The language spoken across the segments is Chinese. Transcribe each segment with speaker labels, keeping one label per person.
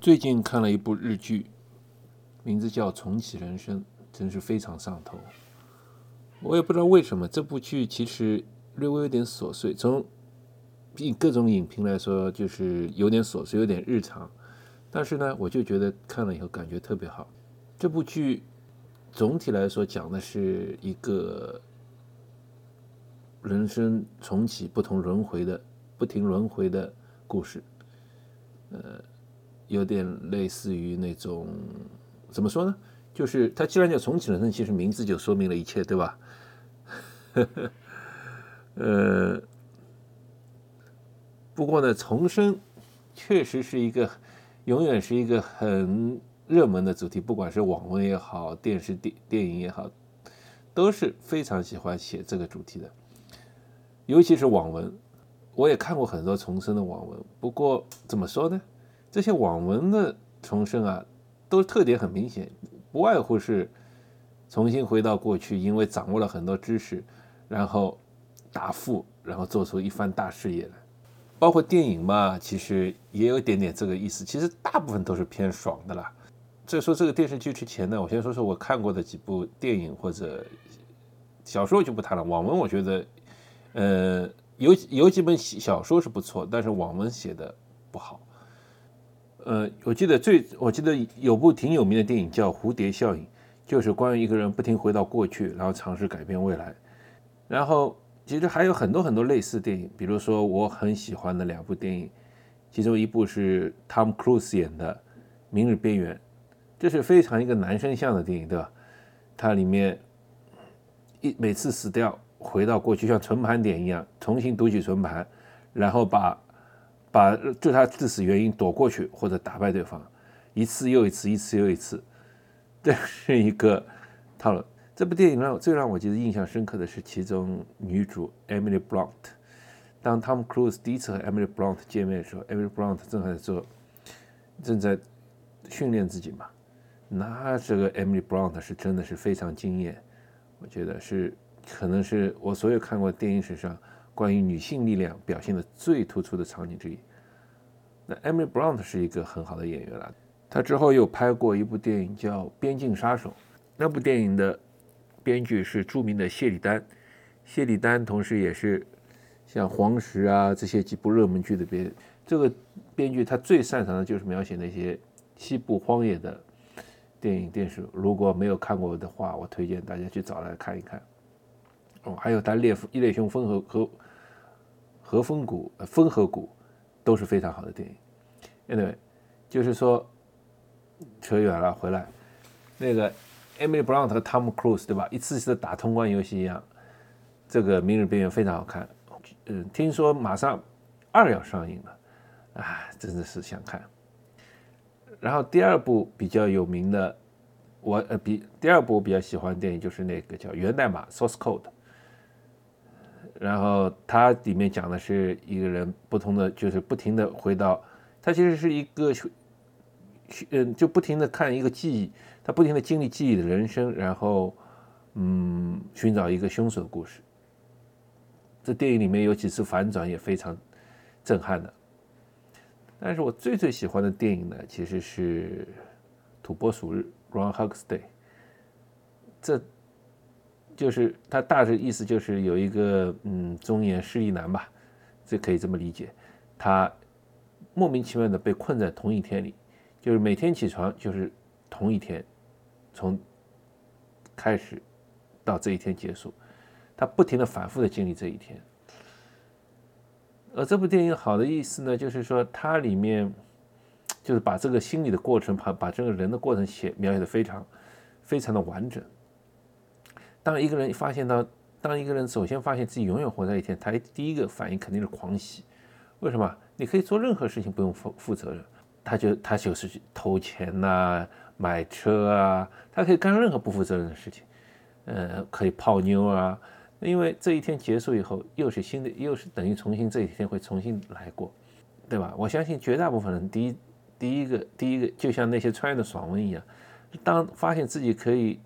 Speaker 1: 最近看了一部日剧，名字叫《重启人生》，真是非常上头。我也不知道为什么这部剧其实略微有点琐碎，从各种影评来说，就是有点琐碎，有点日常。但是呢，我就觉得看了以后感觉特别好。这部剧总体来说讲的是一个人生重启、不同轮回的、不停轮回的故事。呃，有点类似于那种怎么说呢？就是它既然叫重启人生，其实名字就说明了一切，对吧？呃，不过呢，重生确实是一个。永远是一个很热门的主题，不管是网文也好，电视电电影也好，都是非常喜欢写这个主题的。尤其是网文，我也看过很多重生的网文。不过怎么说呢？这些网文的重生啊，都特点很明显，不外乎是重新回到过去，因为掌握了很多知识，然后大富，然后做出一番大事业来。包括电影嘛，其实也有一点点这个意思。其实大部分都是偏爽的啦。在说这个电视剧之前呢，我先说说我看过的几部电影或者小说就不谈了。网文我觉得，呃，有有几本小说是不错，但是网文写的不好。呃，我记得最我记得有部挺有名的电影叫《蝴蝶效应》，就是关于一个人不停回到过去，然后尝试改变未来，然后。其实还有很多很多类似电影，比如说我很喜欢的两部电影，其中一部是汤姆·克鲁斯演的《明日边缘》，这是非常一个男生向的电影，对吧？它里面一每次死掉，回到过去像存盘点一样，重新读取存盘，然后把把就他致死原因躲过去或者打败对方，一次又一次，一次又一次，这是一个套路。这部电影让最让我觉得印象深刻的是其中女主 Emily Blunt。当 Tom Cruise 第一次和 Emily Blunt 见面的时候，Emily Blunt 正在做正在训练自己嘛。那这个 Emily Blunt 是真的是非常惊艳，我觉得是可能是我所有看过电影史上关于女性力量表现的最突出的场景之一。那 Emily Blunt 是一个很好的演员了，她之后又拍过一部电影叫《边境杀手》，那部电影的。编剧是著名的谢里丹，谢里丹同时也是像《黄石》啊这些几部热门剧的编。这个编剧他最擅长的就是描写那些西部荒野的电影电视。如果没有看过的话，我推荐大家去找来看一看。哦，还有《他烈一列雄风和和和风谷》《呃风和谷》都是非常好的电影。Anyway，就是说扯远了，回来那个。Emily Blunt 和 Tom Cruise 对吧？一次次的打通关游戏一样，这个《明日边缘》非常好看。嗯，听说马上二要上映了，哎，真的是想看。然后第二部比较有名的，我呃比第二部我比较喜欢的电影就是那个叫《源代码》（Source Code）。然后它里面讲的是一个人不同的，就是不停的回到，它其实是一个。嗯，就不停的看一个记忆，他不停的经历记忆的人生，然后，嗯，寻找一个凶手的故事。这电影里面有几次反转也非常震撼的。但是我最最喜欢的电影呢，其实是《土拨鼠日》（Groundhog Day）。这就是它大致意思就是有一个嗯中年失意男吧，这可以这么理解，他莫名其妙的被困在同一天里。就是每天起床就是同一天，从开始到这一天结束，他不停的反复的经历这一天。而这部电影好的意思呢，就是说它里面就是把这个心理的过程，把把这个人的过程写描写的非常非常的完整。当一个人发现到，当一个人首先发现自己永远活在一天，他第一个反应肯定是狂喜。为什么？你可以做任何事情，不用负负责任。他就他就是去偷钱呐，买车啊，他可以干任何不负责任的事情，呃，可以泡妞啊，因为这一天结束以后，又是新的，又是等于重新这一天会重新来过，对吧？我相信绝大部分人第一第一个第一个就像那些穿越的爽文一样，当发现自己可以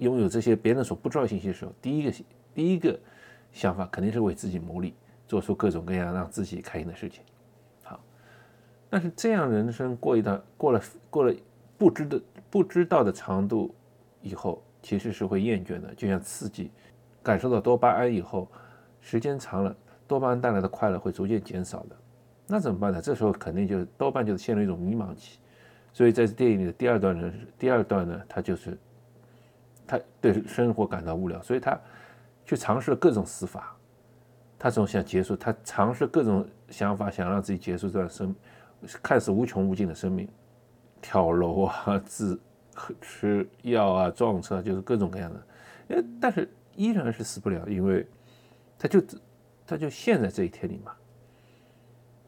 Speaker 1: 拥有这些别人所不知道的信息的时候，第一个第一个想法肯定是为自己谋利，做出各种各样让自己开心的事情。好但是这样人生过一段过了过了不知的不知道的长度以后，其实是会厌倦的。就像刺激，感受到多巴胺以后，时间长了，多巴胺带来的快乐会逐渐减少的。那怎么办呢？这时候肯定就多半就是陷入一种迷茫期。所以在电影里的第二段呢，第二段呢，他就是他对生活感到无聊，所以他去尝试了各种死法。他总想结束，他尝试各种想法，想让自己结束这段生看似无穷无尽的生命，跳楼啊，自吃药啊，撞车，就是各种各样的。哎，但是依然是死不了，因为他就他就陷在这一天里嘛。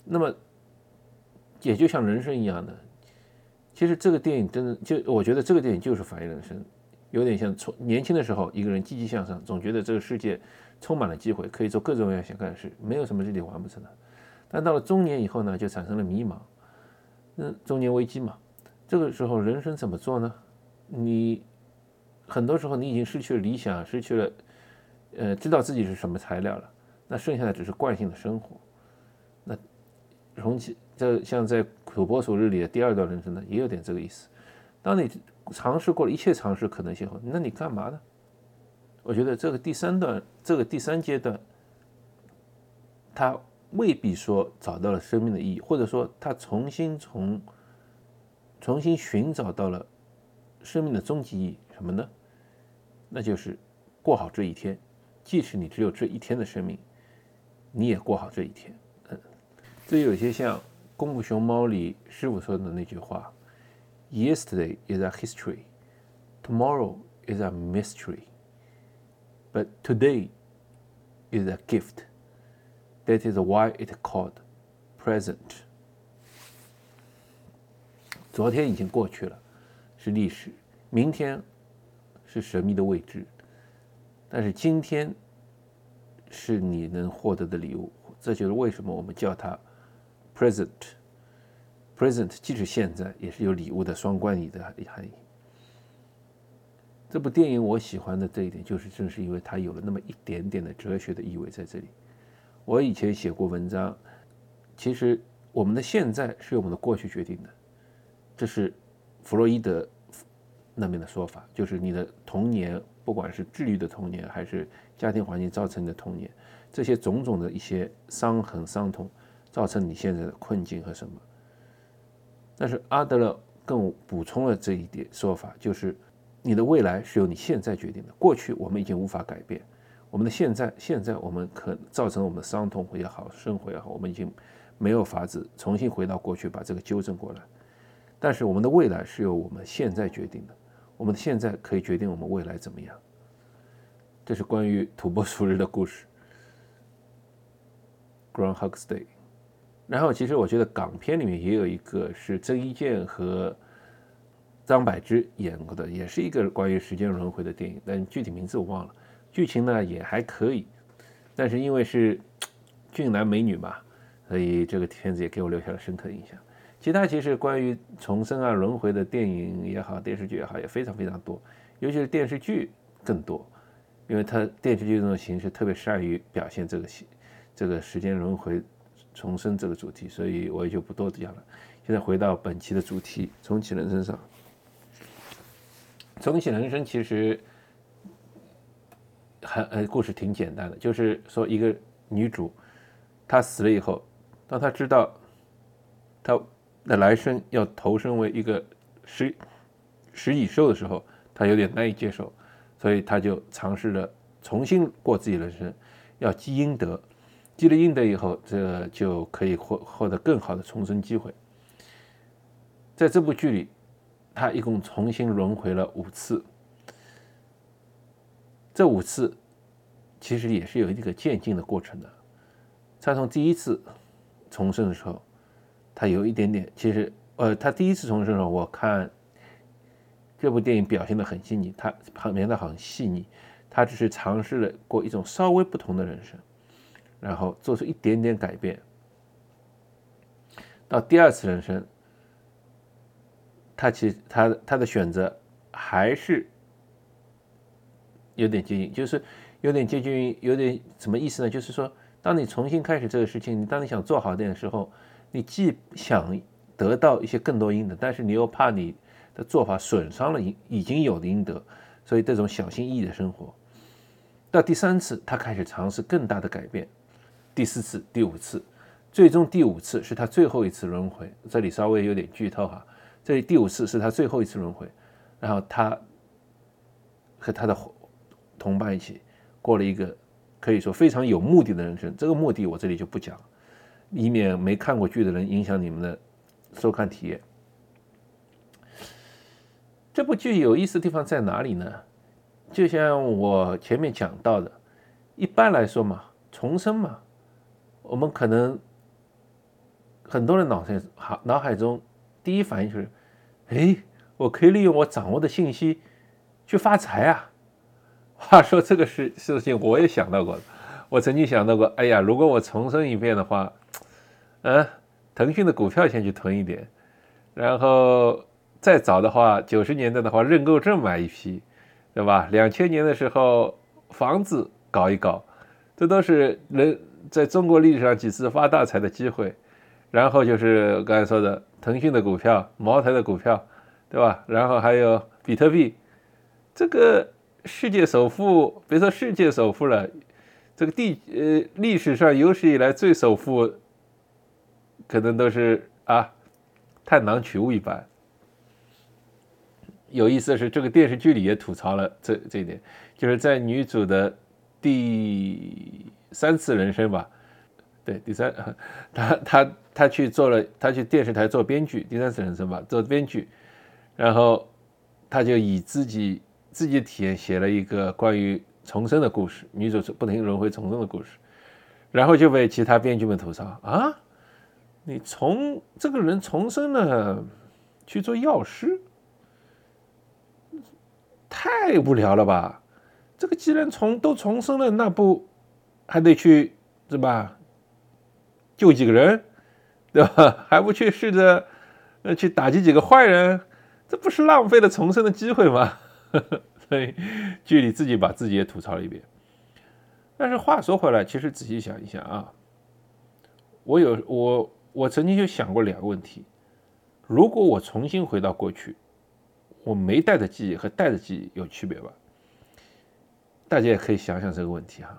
Speaker 1: 那么也就像人生一样的，其实这个电影真的就我觉得这个电影就是反映人生，有点像从年轻的时候一个人积极向上，总觉得这个世界。充满了机会，可以做各种各样想干的事，没有什么事情完不成的。但到了中年以后呢，就产生了迷茫，嗯，中年危机嘛。这个时候人生怎么做呢？你很多时候你已经失去了理想，失去了，呃，知道自己是什么材料了。那剩下的只是惯性的生活。那重启，这像在土拨鼠日里的第二段人生呢，也有点这个意思。当你尝试过了一切尝试可能性后，那你干嘛呢？我觉得这个第三段，这个第三阶段，他未必说找到了生命的意义，或者说他重新从重新寻找到了生命的终极意义什么呢？那就是过好这一天，即使你只有这一天的生命，你也过好这一天。嗯，这有些像《功夫熊猫》里师傅说的那句话 ：“Yesterday is a history, tomorrow is a mystery。” But today is a gift. That is why it called present. 昨天已经过去了，是历史；明天是神秘的未知。但是今天是你能获得的礼物。这就是为什么我们叫它 present。 Present 即使现在，也是有礼物的双关语的含义。这部电影我喜欢的这一点，就是正是因为它有了那么一点点的哲学的意味在这里。我以前写过文章，其实我们的现在是由我们的过去决定的，这是弗洛伊德那边的说法，就是你的童年，不管是治愈的童年，还是家庭环境造成的童年，这些种种的一些伤痕、伤痛，造成你现在的困境和什么。但是阿德勒更补充了这一点说法，就是。你的未来是由你现在决定的。过去我们已经无法改变，我们的现在，现在我们可造成我们的伤痛也好，生活也好，我们已经没有法子重新回到过去把这个纠正过来。但是我们的未来是由我们现在决定的，我们的现在可以决定我们未来怎么样。这是关于土拨鼠日的故事，Groundhog's Day。然后其实我觉得港片里面也有一个是郑伊健和。张柏芝演过的也是一个关于时间轮回的电影，但具体名字我忘了。剧情呢也还可以，但是因为是俊男美女嘛，所以这个片子也给我留下了深刻印象。其他其实关于重生啊、轮回的电影也好、电视剧也好，也非常非常多，尤其是电视剧更多，因为它电视剧这种形式特别善于表现这个这个时间轮回、重生这个主题，所以我也就不多讲了。现在回到本期的主题，重启人生上。重启人生其实很呃，故事挺简单的，就是说一个女主她死了以后，当她知道她的来生要投生为一个食食蚁兽的时候，她有点难以接受，所以她就尝试着重新过自己人生，要积阴德，积了阴德以后，这就可以获获得更好的重生机会。在这部剧里。他一共重新轮回了五次，这五次其实也是有一个渐进的过程的。他从第一次重生的时候，他有一点点，其实呃，他第一次重生的时候，我看这部电影表现的很细腻，他旁边的很细腻，他只是尝试了过一种稍微不同的人生，然后做出一点点改变，到第二次人生。他其实他他的选择还是有点接近，就是有点接近于有点什么意思呢？就是说，当你重新开始这个事情，你当你想做好点的时候，你既想得到一些更多阴德，但是你又怕你的做法损伤了已已经有的阴德，所以这种小心翼翼的生活。到第三次，他开始尝试更大的改变。第四次、第五次，最终第五次是他最后一次轮回。这里稍微有点剧透哈，这里第五次是他最后一次轮回，然后他和他的同伴一起过了一个可以说非常有目的的人生。这个目的我这里就不讲，以免没看过剧的人影响你们的收看体验。这部剧有意思的地方在哪里呢？就像我前面讲到的，一般来说嘛，重生嘛。我们可能很多人脑袋好脑海中第一反应就是，哎，我可以利用我掌握的信息去发财啊！话说这个事事情我也想到过，我曾经想到过，哎呀，如果我重生一遍的话，嗯，腾讯的股票先去囤一点，然后再早的话，九十年代的话，认购证买一批，对吧？两千年的时候，房子搞一搞，这都是人。在中国历史上几次发大财的机会，然后就是刚才说的腾讯的股票、茅台的股票，对吧？然后还有比特币，这个世界首富，别说世界首富了，这个地呃历史上有史以来最首富，可能都是啊，探囊取物一般。有意思的是，这个电视剧里也吐槽了这这一点，就是在女主的第。三次人生吧，对，第三，他他他去做了，他去电视台做编剧，第三次人生吧，做编剧，然后他就以自己自己的体验写了一个关于重生的故事，女主不停轮回重生的故事，然后就被其他编剧们吐槽啊，你从这个人重生了去做药师，太无聊了吧？这个既然重都重生了，那不。还得去，是吧？救几个人，对吧？还不去试着，呃，去打击几个坏人，这不是浪费了重生的机会吗？所以剧里自己把自己也吐槽了一遍。但是话说回来，其实仔细想一想啊，我有我我曾经就想过两个问题：如果我重新回到过去，我没带的记忆和带的记忆有区别吧？大家也可以想想这个问题哈。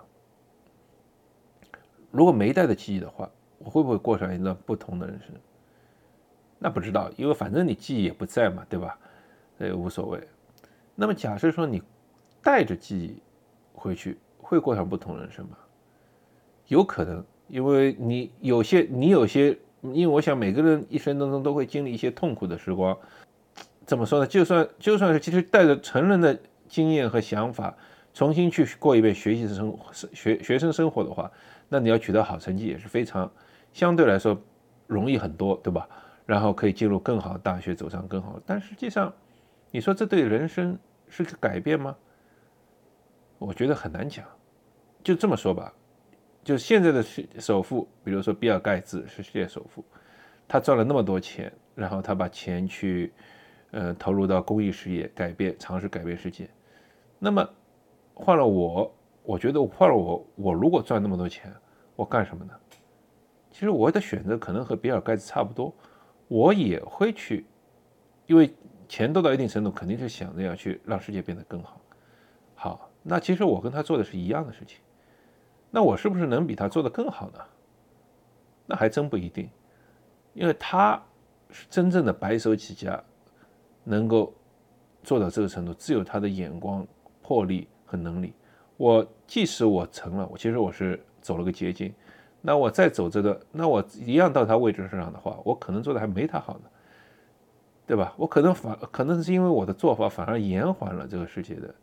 Speaker 1: 如果没带着记忆的话，我会不会过上一段不同的人生？那不知道，因为反正你记忆也不在嘛，对吧？也无所谓。那么假设说你带着记忆回去，会过上不同人生吗？有可能，因为你有些你有些，因为我想每个人一生当中都会经历一些痛苦的时光。怎么说呢？就算就算是其实带着成人的经验和想法，重新去过一遍学习生学学生生活的话。那你要取得好成绩也是非常相对来说容易很多，对吧？然后可以进入更好的大学，走上更好。但实际上，你说这对人生是个改变吗？我觉得很难讲。就这么说吧，就现在的首富，比如说比尔盖茨是世界首富，他赚了那么多钱，然后他把钱去呃投入到公益事业，改变尝试改变世界。那么换了我，我觉得换了我，我如果赚那么多钱。我干什么呢？其实我的选择可能和比尔盖茨差不多，我也会去，因为钱多到一定程度，肯定是想着要去让世界变得更好。好，那其实我跟他做的是一样的事情，那我是不是能比他做的更好呢？那还真不一定，因为他是真正的白手起家，能够做到这个程度，只有他的眼光、魄力和能力。我即使我成了，我其实我是。走了个捷径，那我再走这个，那我一样到他位置上的话，我可能做的还没他好呢，对吧？我可能反可能是因为我的做法反而延缓了这个世界的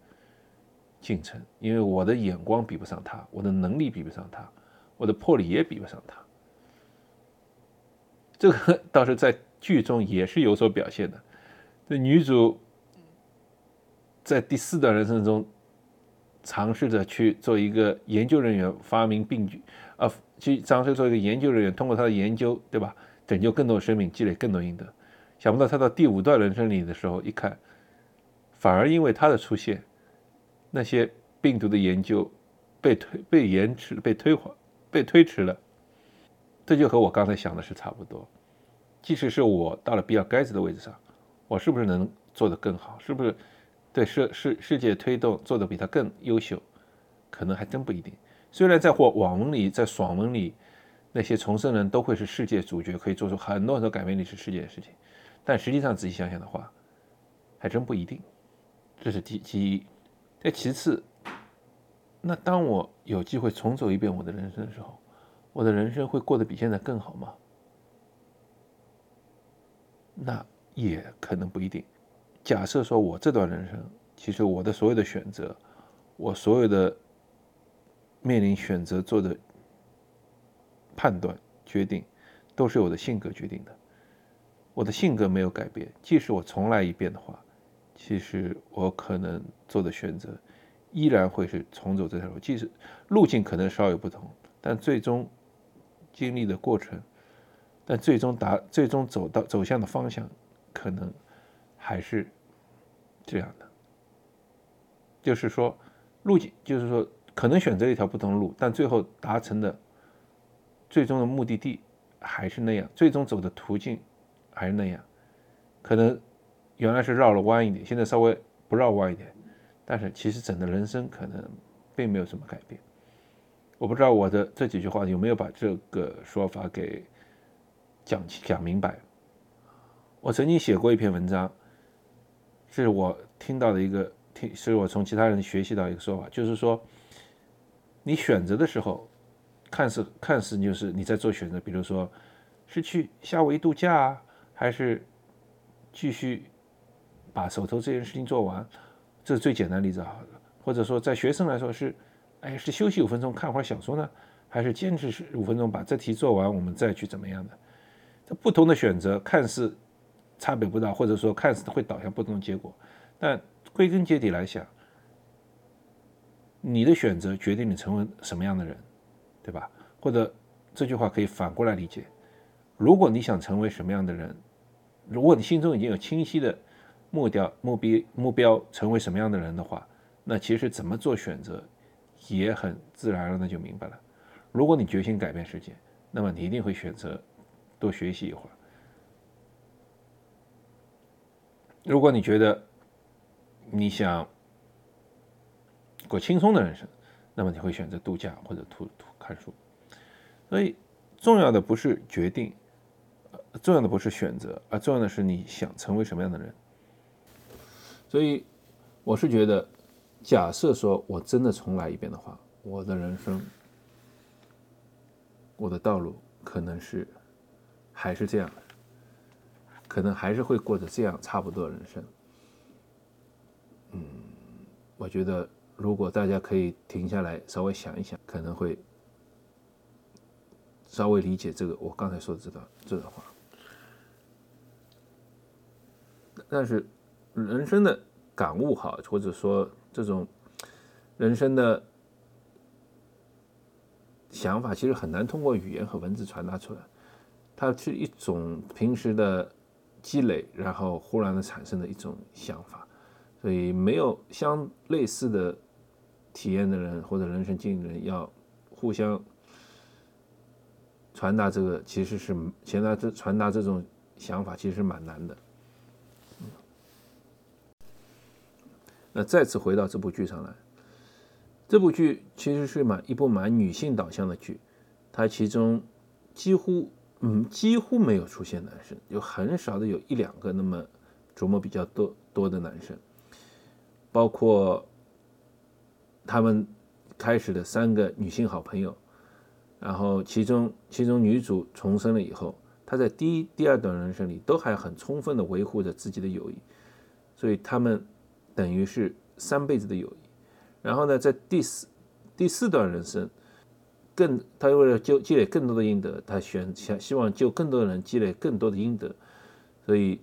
Speaker 1: 进程，因为我的眼光比不上他，我的能力比不上他，我的魄力也比不上他。这个 倒是在剧中也是有所表现的。这女主在第四段人生中。尝试着去做一个研究人员，发明病菌，啊，去尝试做一个研究人员，通过他的研究，对吧？拯救更多生命，积累更多阴德。想不到他到第五段人生里的时候，一看，反而因为他的出现，那些病毒的研究被推、被延迟、被推缓、被推迟了。这就和我刚才想的是差不多。即使是我到了比尔盖茨的位置上，我是不是能做得更好？是不是对世世世界推动做得比他更优秀？可能还真不一定。虽然在或网文里，在爽文里，那些重生人都会是世界主角，可以做出很多很多改变历史世界的事情，但实际上仔细想想的话，还真不一定。这是第第一。再其次，那当我有机会重走一遍我的人生的时候，我的人生会过得比现在更好吗？那也可能不一定。假设说我这段人生，其实我的所有的选择，我所有的面临选择做的判断决定，都是我的性格决定的。我的性格没有改变，即使我重来一遍的话，其实我可能做的选择依然会是重走这条路。即使路径可能稍有不同，但最终经历的过程。但最终达最终走到走向的方向，可能还是这样的，就是说路径，就是说可能选择一条不同的路，但最后达成的最终的目的地还是那样，最终走的途径还是那样，可能原来是绕了弯一点，现在稍微不绕弯一点，但是其实整个人生可能并没有什么改变。我不知道我的这几句话有没有把这个说法给。讲讲明白。我曾经写过一篇文章，这是我听到的一个听，是我从其他人学习到一个说法，就是说，你选择的时候，看似看似就是你在做选择，比如说是去夏威夷度假啊，还是继续把手头这件事情做完，这是最简单例子啊。或者说在学生来说是，哎，是休息五分钟看会儿小说呢，还是坚持十五分钟把这题做完，我们再去怎么样的？这不同的选择看似差别不大，或者说看似会导向不同的结果，但归根结底来想，你的选择决定你成为什么样的人，对吧？或者这句话可以反过来理解：如果你想成为什么样的人，如果你心中已经有清晰的目标、目标、目标，成为什么样的人的话，那其实怎么做选择也很自然而然的就明白了。如果你决心改变世界，那么你一定会选择。多学习一会儿。如果你觉得你想过轻松的人生，那么你会选择度假或者图图看书。所以，重要的不是决定，重要的不是选择，而重要的是你想成为什么样的人。所以，我是觉得，假设说我真的重来一遍的话，我的人生，我的道路可能是。还是这样，可能还是会过着这样差不多的人生。嗯，我觉得如果大家可以停下来稍微想一想，可能会稍微理解这个我刚才说的这段这段话。但是人生的感悟哈，或者说这种人生的想法，其实很难通过语言和文字传达出来。它是一种平时的积累，然后忽然的产生的一种想法，所以没有相类似的体验的人或者人生经历的人，要互相传达这个，其实是现在这传达这种想法，其实是蛮难的。那再次回到这部剧上来，这部剧其实是蛮一部蛮女性导向的剧，它其中几乎。嗯，几乎没有出现男生，有很少的有一两个那么琢磨比较多多的男生，包括他们开始的三个女性好朋友，然后其中其中女主重生了以后，她在第一第二段人生里都还很充分的维护着自己的友谊，所以他们等于是三辈子的友谊，然后呢，在第四第四段人生。更，他为了就积累更多的阴德，他选想希望救更多的人，积累更多的阴德，所以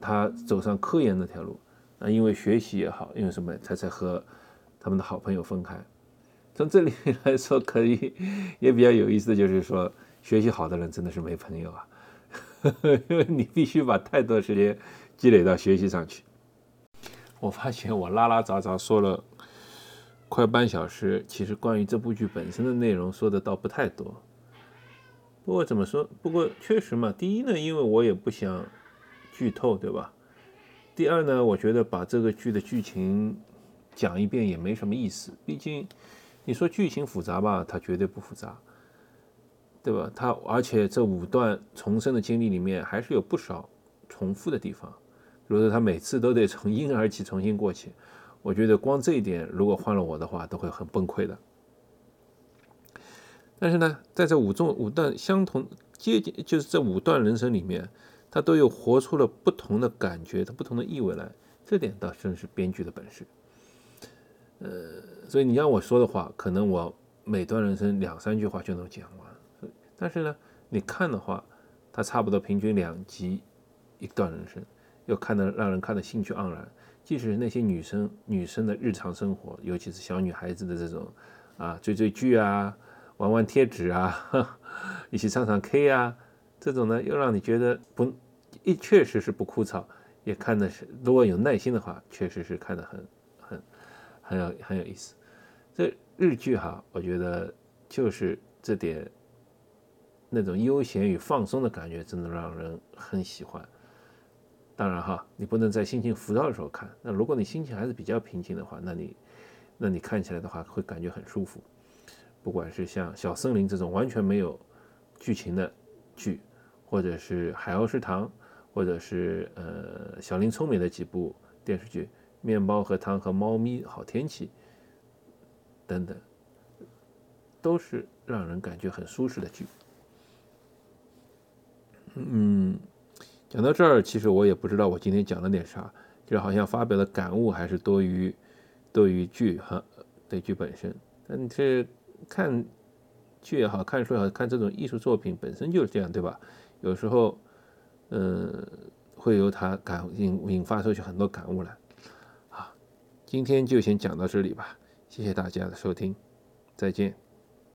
Speaker 1: 他走上科研那条路。那因为学习也好，因为什么，他才和他们的好朋友分开。从这里来说，可以 也比较有意思的就是说，学习好的人真的是没朋友啊，因为你必须把太多时间积累到学习上去。我发现我拉拉杂杂说了。快半小时，其实关于这部剧本身的内容说的倒不太多。不过怎么说？不过确实嘛，第一呢，因为我也不想剧透，对吧？第二呢，我觉得把这个剧的剧情讲一遍也没什么意思。毕竟你说剧情复杂吧，它绝对不复杂，对吧？它而且这五段重生的经历里面还是有不少重复的地方，比如说他每次都得从婴儿期重新过去。我觉得光这一点，如果换了我的话，都会很崩溃的。但是呢，在这五种五段相同接近，就是这五段人生里面。他都有活出了不同的感觉，他不同的意味来，这点倒真是编剧的本事。呃，所以你让我说的话，可能我每段人生两三句话就能讲完。但是呢，你看的话，它差不多平均两集一段人生，又看得让人看得兴趣盎然。即使是那些女生女生的日常生活，尤其是小女孩子的这种啊追追剧啊，玩玩贴纸啊，一起唱唱 K 啊。这种呢，又让你觉得不一，确实是不枯燥，也看的是，如果有耐心的话，确实是看的很很很有很有意思。这日剧哈，我觉得就是这点那种悠闲与放松的感觉，真的让人很喜欢。当然哈，你不能在心情浮躁的时候看。那如果你心情还是比较平静的话，那你那你看起来的话，会感觉很舒服。不管是像《小森林》这种完全没有剧情的剧。或者是海鸥食堂，或者是呃小林聪明的几部电视剧，《面包和汤》和《猫咪好天气》等等，都是让人感觉很舒适的剧。嗯，讲到这儿，其实我也不知道我今天讲了点啥，就好像发表的感悟还是多于多于剧哈对剧本身。但是看剧也好看书也好看这种艺术作品本身就是这样，对吧？有时候，嗯，会由他感引引发出去很多感悟来。好，今天就先讲到这里吧，谢谢大家的收听，再见。